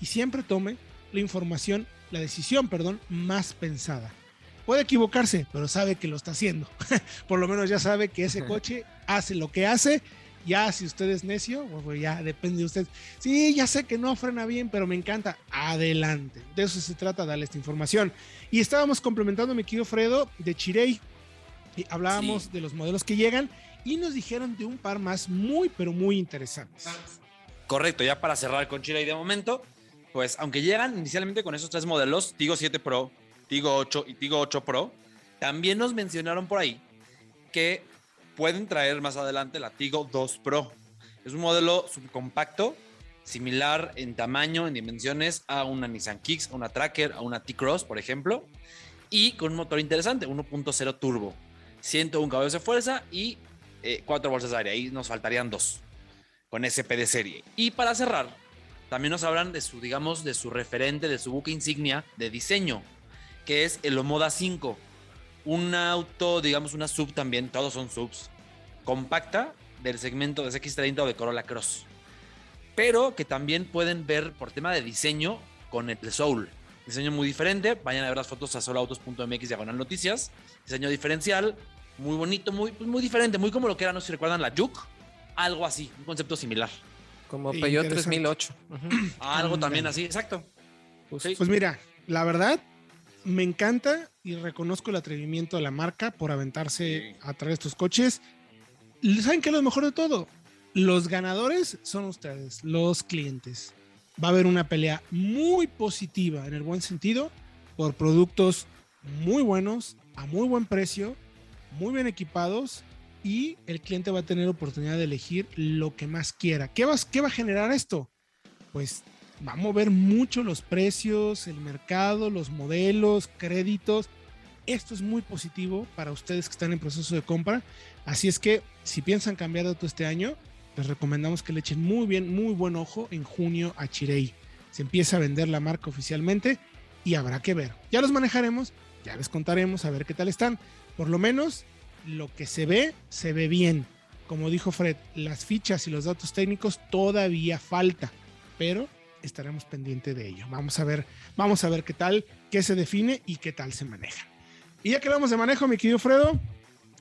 y siempre tome la información, la decisión, perdón, más pensada. Puede equivocarse, pero sabe que lo está haciendo. Por lo menos ya sabe que ese coche hace lo que hace. Ya si usted es necio, pues ya depende de usted. Sí, ya sé que no frena bien, pero me encanta. Adelante. De eso se trata, darle esta información. Y estábamos complementando, mi querido Fredo, de Chirey. Y hablábamos Sí. de los modelos que llegan y nos dijeron de un par más muy, pero muy interesantes. Correcto, ya para cerrar con Chile y de momento, pues aunque llegan inicialmente con esos tres modelos, Tigo 7 Pro, Tigo 8 y Tigo 8 Pro, también nos mencionaron por ahí que pueden traer más adelante la Tigo 2 Pro. Es un modelo subcompacto, similar en tamaño, en dimensiones a una Nissan Kicks, a una Tracker, a una T-Cross, por ejemplo, y con un motor interesante, 1.0 turbo, 101 caballos de fuerza y 4 bolsas de aire. Ahí nos faltarían dos con SP de serie. Y para cerrar, también nos hablan de su, digamos, de su referente, de su buque insignia de diseño, que es el Omoda 5. Un auto, digamos, una sub también, todos son subs, compacta del segmento de X30 o de Corolla Cross. Pero que también pueden ver por tema de diseño con el Soul. Diseño muy diferente. Vayan a ver las fotos a soloautos.mx diagonal noticias. Diseño diferencial, muy bonito, muy, pues, muy diferente, muy como lo que era, no sé si recuerdan, la Juke. Algo así, un concepto similar. Como Peugeot interesante. 3008. Ujú. Algo también así, exacto. Sí. Pues mira, la verdad, me encanta y reconozco el atrevimiento de la marca por aventarse a traer estos coches. ¿Saben qué es lo mejor de todo? Los ganadores son ustedes, los clientes. Va a haber una pelea muy positiva en el buen sentido por productos muy buenos, a muy buen precio, muy bien equipados y el cliente va a tener oportunidad de elegir lo que más quiera. ¿Qué va, qué va a generar esto? Pues va a mover mucho los precios, el mercado, los modelos, créditos. Esto es muy positivo para ustedes que están en proceso de compra. Así es que si piensan cambiar de auto este año, les recomendamos que le echen muy bien, muy buen ojo en junio a Chirei. Se empieza a vender la marca oficialmente y habrá que ver. Ya los manejaremos, ya les contaremos a ver qué tal están. Por lo menos lo que se ve, se ve bien. Como dijo Fred, las fichas y los datos técnicos todavía falta, pero estaremos pendientes de ello. Vamos a ver, vamos a ver qué tal, qué se define y qué tal se maneja. Y ya que hablamos de manejo, mi querido Fredo,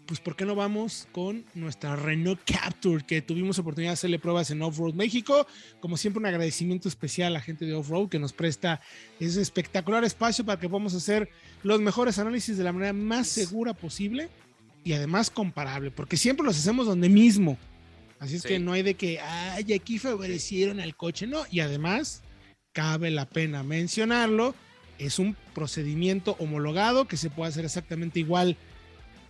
pues ¿por qué no vamos con nuestra Renault Capture que tuvimos oportunidad de hacerle pruebas en Off-Road México? Como siempre, un agradecimiento especial a la gente de Off-Road que nos presta ese espectacular espacio para que podamos hacer los mejores análisis de la manera más segura posible y además comparable, porque siempre los hacemos donde mismo. Así es Sí. que no hay de que, ay, aquí favorecieron al coche, no. Y además, cabe la pena mencionarlo, es un procedimiento homologado que se puede hacer exactamente igual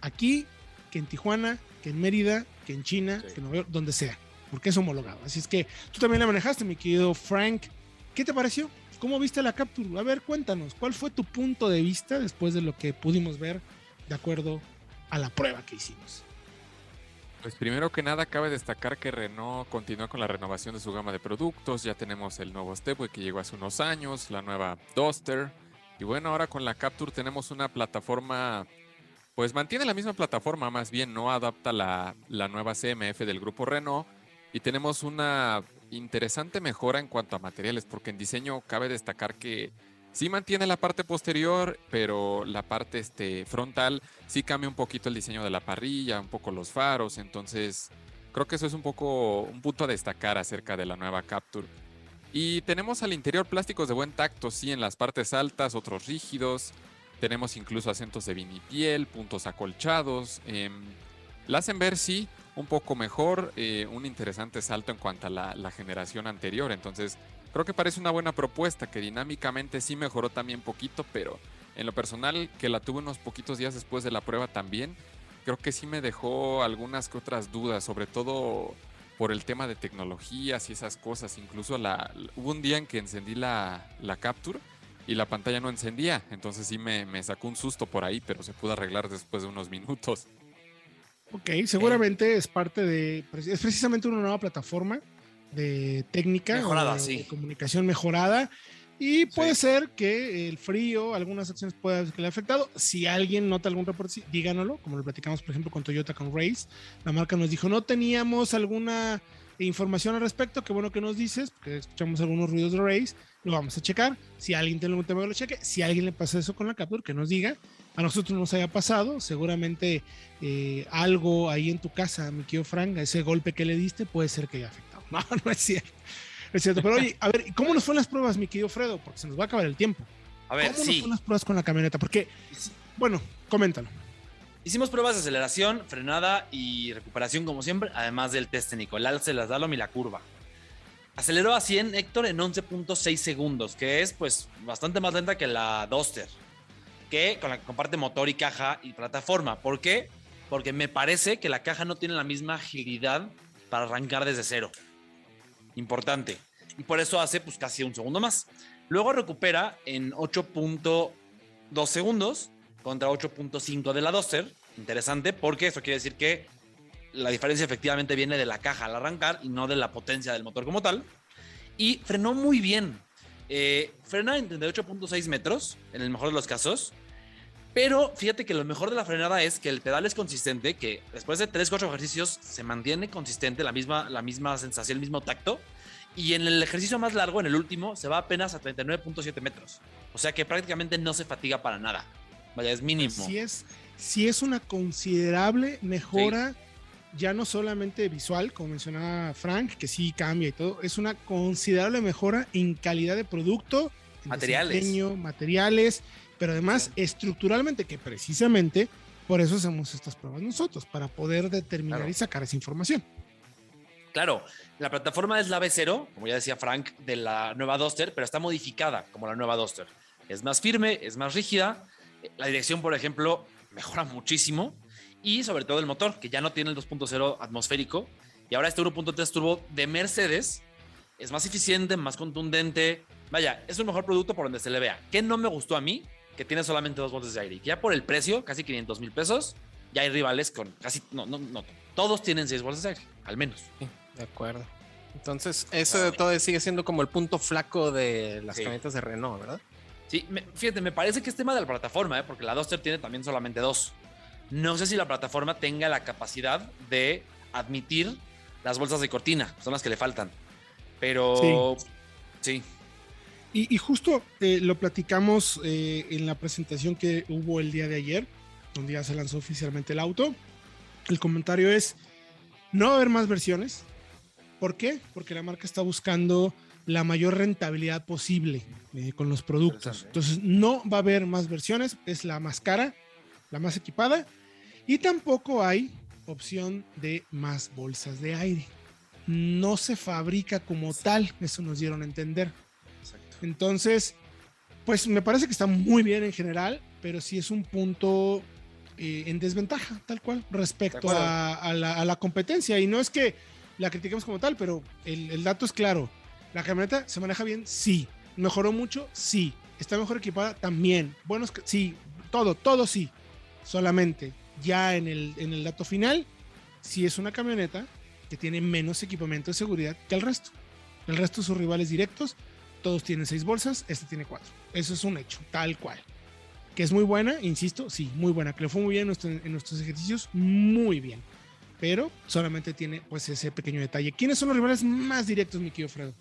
aquí que en Tijuana, que en Mérida, que en China, Sí. que en Nueva York, donde sea, porque es homologado. Así es que tú también la manejaste, mi querido Frank. ¿Qué te pareció? ¿Cómo viste la Capture? A ver, cuéntanos, ¿cuál fue tu punto de vista después de lo que pudimos ver de acuerdo a la prueba que hicimos? Pues primero que nada cabe destacar que Renault continúa con la renovación de su gama de productos. Ya tenemos el nuevo Stepway que llegó hace unos años, la nueva Duster. Y bueno, ahora con la Capture tenemos una plataforma, pues mantiene la misma plataforma, más bien no adapta la, la nueva CMF del grupo Renault. Y tenemos una interesante mejora en cuanto a materiales, porque en diseño cabe destacar que sí mantiene la parte posterior, pero la parte este, frontal sí cambia un poquito el diseño de la parrilla, un poco los faros, entonces creo que eso es un poco un punto a destacar acerca de la nueva Capture. Y tenemos al interior plásticos de buen tacto, sí, en las partes altas, otros rígidos. Tenemos incluso acentos de vinipiel, puntos acolchados. em, la hacen ver, sí, un poco mejor, eh, un interesante salto en cuanto a la generación anterior. Entonces, creo que parece una buena propuesta que dinámicamente sí mejoró también poquito, pero en lo personal, que la tuve unos poquitos días después de la prueba también, creo que sí me dejó algunas que otras dudas, sobre todo por el tema de tecnologías y esas cosas. Incluso la, hubo un día en que encendí la, la Capture y la pantalla no encendía, entonces sí me, me sacó un susto por ahí, pero se pudo arreglar después de unos minutos. Ok, seguramente es parte de, es precisamente una nueva plataforma de técnica, Mejorada, de, sí. de comunicación mejorada. Y puede Sí. ser que el frío, algunas acciones puedan que le haya afectado. Si alguien nota algún reporte, díganoslo, como lo platicamos, por ejemplo, con Toyota con Race. La marca nos dijo, no teníamos alguna información al respecto, qué bueno que nos dices, porque escuchamos algunos ruidos de Race, lo vamos a checar. Si alguien tiene algún tema lo cheque, si alguien le pasa eso con la Capture, que nos diga. A nosotros nos haya pasado, seguramente eh, algo ahí en tu casa, mi querido Frank, ese golpe que le diste puede ser que haya afectado. No, no es cierto. No es cierto. Pero oye, a ver, ¿cómo nos fueron las pruebas, mi querido Fredo? Porque se nos va a acabar el tiempo. A ver, ¿Cómo nos fueron las pruebas con la camioneta? Porque, bueno, coméntalo. Hicimos pruebas de aceleración, frenada y recuperación como siempre, además del test técnico, el alce, el slalom y la curva. Aceleró a 100 Héctor en 11.6 segundos, que es pues bastante más lenta que la Duster, que con la que comparte motor y caja y plataforma. ¿Por qué? Porque me parece que la caja no tiene la misma agilidad para arrancar desde cero. Importante. Y por eso hace pues casi un segundo más. Luego recupera en 8.2 segundos contra 8.5 de la Duster. Interesante porque eso quiere decir que la diferencia efectivamente viene de la caja al arrancar y no de la potencia del motor como tal. Y frenó muy bien. Eh, frena en 38.6 metros, en el mejor de los casos. Pero fíjate que lo mejor de la frenada es que el pedal es consistente, que después de 3-4 ejercicios se mantiene consistente, la misma, la misma sensación, el mismo tacto. Y en el ejercicio más largo, en el último, se va apenas a 39.7 metros. O sea que prácticamente no se fatiga para nada. Vaya, es mínimo. Sí es, sí es una considerable mejora, ya no solamente visual, como mencionaba Frank, que sí cambia y todo, es una considerable mejora en calidad de producto, en Materiales. desempeño, materiales, pero además estructuralmente, que precisamente por eso hacemos estas pruebas nosotros, para poder determinar Claro. y sacar esa información. Claro, la plataforma es la B0, como ya decía Frank, de la nueva Duster, pero está modificada como la nueva Duster. Es más firme, es más rígida. La dirección, por ejemplo, mejora muchísimo. Y sobre todo el motor, que ya no tiene el 2.0 atmosférico. Y ahora este 1.3 turbo de Mercedes es más eficiente, más contundente. Vaya, es un mejor producto por donde se le vea. ¿Qué no me gustó a mí? Que tiene solamente dos bolsas de aire. Ya por el precio, casi 500 mil pesos, ya hay rivales con casi, no, no, no, todos tienen seis bolsas de aire, al menos. Sí, de acuerdo. Entonces, eso todo sigue siendo como el punto flaco de las Sí. camionetas de Renault, ¿verdad? Sí, me- fíjate, me parece que es tema de la plataforma, ¿eh? porque la Duster tiene también solamente dos. No sé si la plataforma tenga la capacidad de admitir las bolsas de cortina, son las que le faltan. Pero sí, Y, y justo eh, lo platicamos eh, en la presentación que hubo el día de ayer, donde ya se lanzó oficialmente el auto. El comentario es, no va a haber más versiones. ¿Por qué? Porque la marca está buscando la mayor rentabilidad posible eh, con los productos. Entonces, no va a haber más versiones, es la más cara, la más equipada, y tampoco hay opción de más bolsas de aire. No se fabrica como tal, eso nos dieron a entender. Entonces, pues me parece que está muy bien en general, pero sí es un punto eh, en desventaja, tal cual, respecto a, a la, a la competencia. Y no es que la critiquemos como tal, pero el, el dato es claro. La camioneta se maneja bien, sí. Mejoró mucho, sí. Está mejor equipada, también. Buenos, sí. Todo, todo sí. Solamente ya en el, en el dato final, sí es una camioneta que tiene menos equipamiento de seguridad que el resto. El resto de sus rivales directos, todos tienen seis bolsas, este tiene cuatro. Eso es un hecho, tal cual. Que es muy buena, insisto, sí, muy buena. Que le fue muy bien en, nuestro- en nuestros ejercicios, muy bien. Pero solamente tiene pues ese pequeño detalle. ¿Quiénes son los rivales más directos, mi querido Fredo?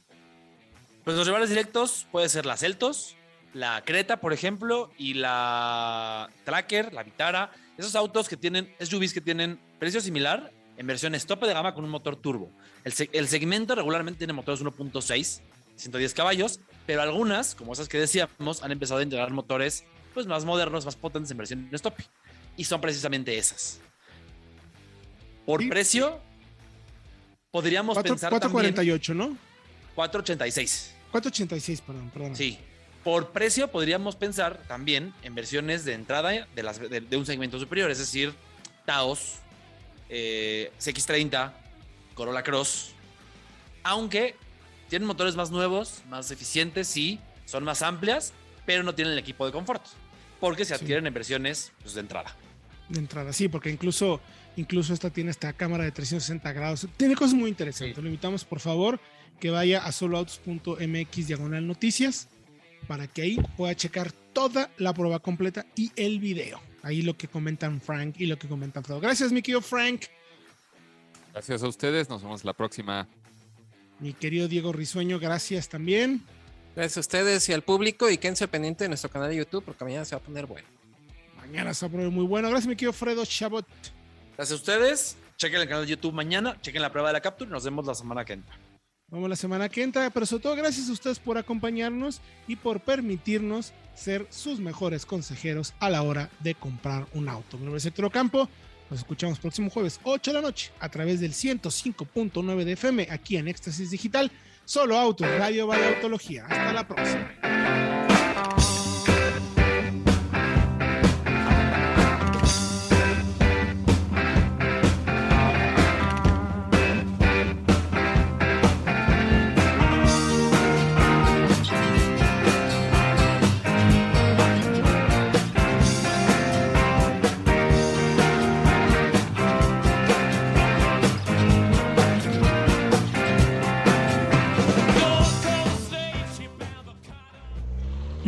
pues los rivales directos puede ser la Celtos, la Creta, por ejemplo, y la Tracker, la Vitara. Esos autos que tienen, SUVs que tienen precio similar en versiones tope de gama con un motor turbo. El, el segmento regularmente tiene motores 1.6, 110 caballos, pero algunas, como esas que decíamos, han empezado a integrar motores pues, más modernos, más potentes en versiones tope. Y son precisamente esas. Por Sí. precio, podríamos Cuatro- pensar también 448, ¿no? 486. 486, perdón, perdón. Sí. Por precio podríamos pensar también en versiones de entrada de, las, de, de un segmento superior, es decir, Taos, eh, CX30, Corolla Cross, aunque tienen motores más nuevos, más eficientes, sí, son más amplias, pero no tienen el equipo de confort, porque se Sí. adquieren en versiones pues, de entrada. de entrada, sí, porque incluso, incluso esta tiene esta cámara de 360 grados. Tiene cosas muy interesantes. Sí. Lo invitamos, por favor, que vaya a soloautos.mx diagonal noticias para que ahí pueda checar toda la prueba completa y el video. Ahí lo que comentan Frank y lo que comentan Fredo. Gracias, mi querido Frank. Gracias a ustedes. Nos vemos la próxima. Mi querido Diego Risueño, gracias también. Gracias a ustedes y al público y quédense pendiente de nuestro canal de YouTube porque mañana se va a poner bueno. Mañana se va a poner muy bueno. Gracias, mi querido Fredo Chabot. Gracias a ustedes, chequen el canal de YouTube mañana, chequen la prueba de la captura y nos vemos la semana que entra. Vamos la semana que entra, pero sobre todo gracias a ustedes por acompañarnos y por permitirnos ser sus mejores consejeros a la hora de comprar un auto. Mi nombre es Héctor Ocampo. Nos escuchamos próximo jueves 8 de la noche a través del 105.9 de FM aquí en Éxtasis Digital. Solo Autos, Radio Vaya Autología. Hasta la próxima.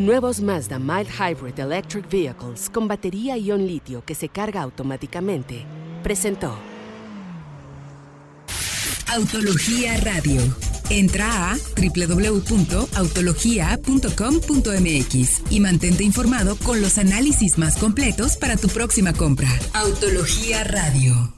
Nuevos Mazda Mild Hybrid Electric Vehicles con batería ion litio que se carga automáticamente. Presentó. Autología Radio. Entra a www.autologia.com.mx y mantente informado con los análisis más completos para tu próxima compra. Autología Radio.